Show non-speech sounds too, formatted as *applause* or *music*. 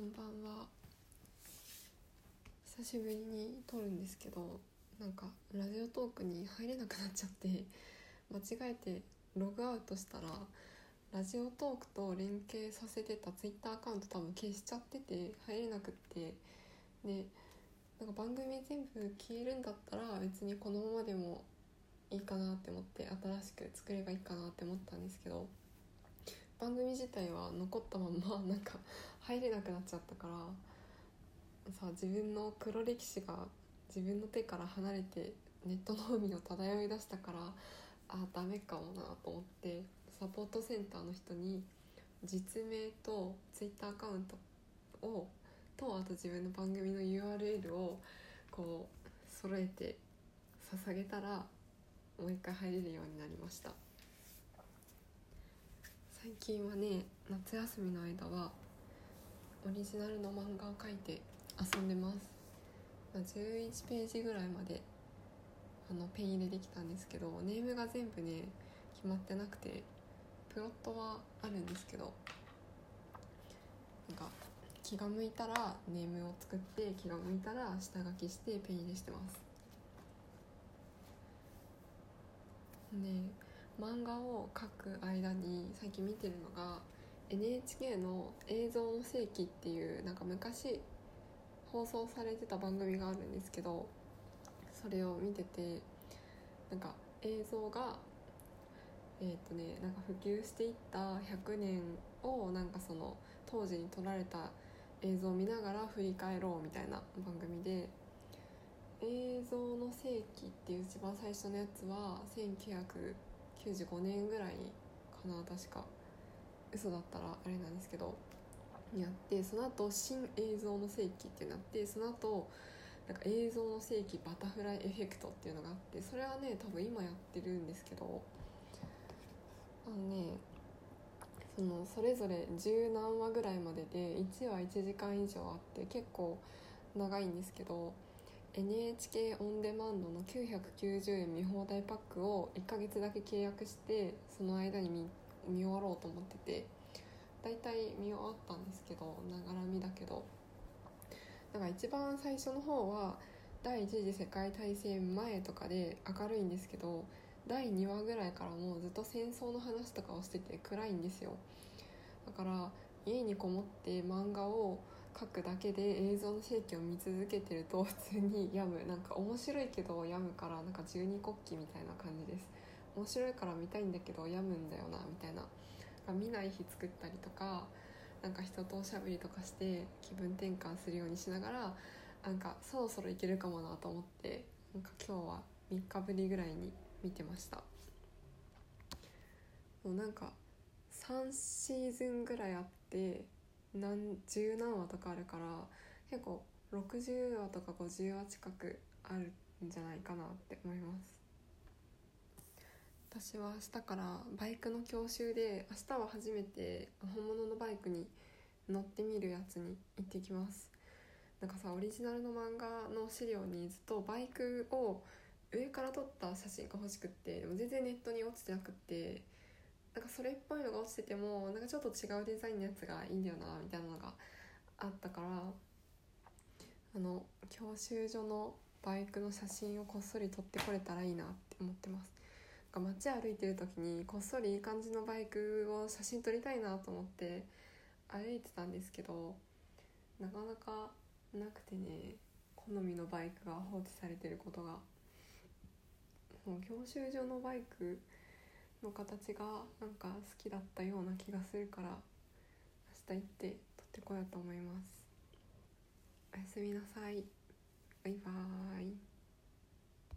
こんばんは。久しぶりに撮るんですけどなんかラジオトークに入れなくなっちゃって間違えてログアウトしたらラジオトークと連携させてたツイッターアカウント多分消しちゃってて入れなくってでなんか番組全部消えるんだったら別にこのままでもいいかなって思って新しく作ればいいかなって思ったんですけど番組自体は残ったまんま *laughs* なんか入れなくなっちゃったからさ自分の黒歴史が自分の手から離れてネットの海を漂い出したからあダメかもなと思ってサポートセンターの人に実名とツイッターアカウントをとあと自分の番組の URL をこう揃えて捧げたらもう一回入れるようになりました。最近はね夏休みの間はオリジナルの漫画を描いて遊んでます。11ページぐらいまであのペン入れできたんですけどネームが全部ね決まってなくてプロットはあるんですけどなんか気が向いたらネームを作って気が向いたら下書きしてペン入れしてます。で漫画を描く間に最近見てるのが NHK の「映像の世紀」っていうなんか昔放送されてた番組があるんですけどそれを見ててなんか映像がえっ、とねなんか普及していった100年をなんかその当時に撮られた映像を見ながら振り返ろうみたいな番組で映像の世紀っていう一番最初のやつは19 95年ぐらいかな確か。嘘だったらあれなんですけど。やってその後新映像の世紀ってなってその後なんか映像の世紀バタフライエフェクトっていうのがあってそれはね多分今やってるんですけど。あのねそのそれぞれ十何話ぐらいまでで1話1時間以上あって結構長いんですけど NHK オンデマンドの990円見放題パックを1ヶ月だけ契約してその間に見終わろうと思ってて大体見終わったんですけどながら見だけど。なんか一番最初の方は第一次世界大戦前とかで明るいんですけど第2話ぐらいからもうずっと戦争の話とかをしてて暗いんですよ。だから家にこもって漫画を描くだけで映像の世紀を見続けてると普通に病む。なんか面白いけど病むからなんか十二国旗みたいな感じです。面白いから見たいんだけど病むんだよなみたいな見ない日作ったりとかなんか人とおしゃべりとかして気分転換するようにしながらなんかそろそろいけるかもなと思ってなんか今日は3日ぶりぐらいに見てました。もうなんか3シーズンぐらいあって何十何話とかあるから結構60話とか50話近くあるんじゃないかなって思います。私は明日からバイクの教習で明日は初めて本物のバイクに乗ってみるやつに行ってきます。なんかさオリジナルの漫画の資料にずっとバイクを上から撮った写真が欲しくってでも全然ネットに落ちてなくってなんかそれっぽいのが落ちててもなんかちょっと違うデザインのやつがいいんだよなみたいなのがあったからあの教習所のバイクの写真をこっそり撮ってこれたらいいなって思ってます。なんか街歩いてる時にこっそりいい感じのバイクを写真撮りたいなと思って歩いてたんですけどなかなかなくてね好みのバイクが放置されてることが。もう教習所のバイクの形がなんか好きだったような気がするから明日行って撮ってこようと思います。おやすみなさい。バイバーイ。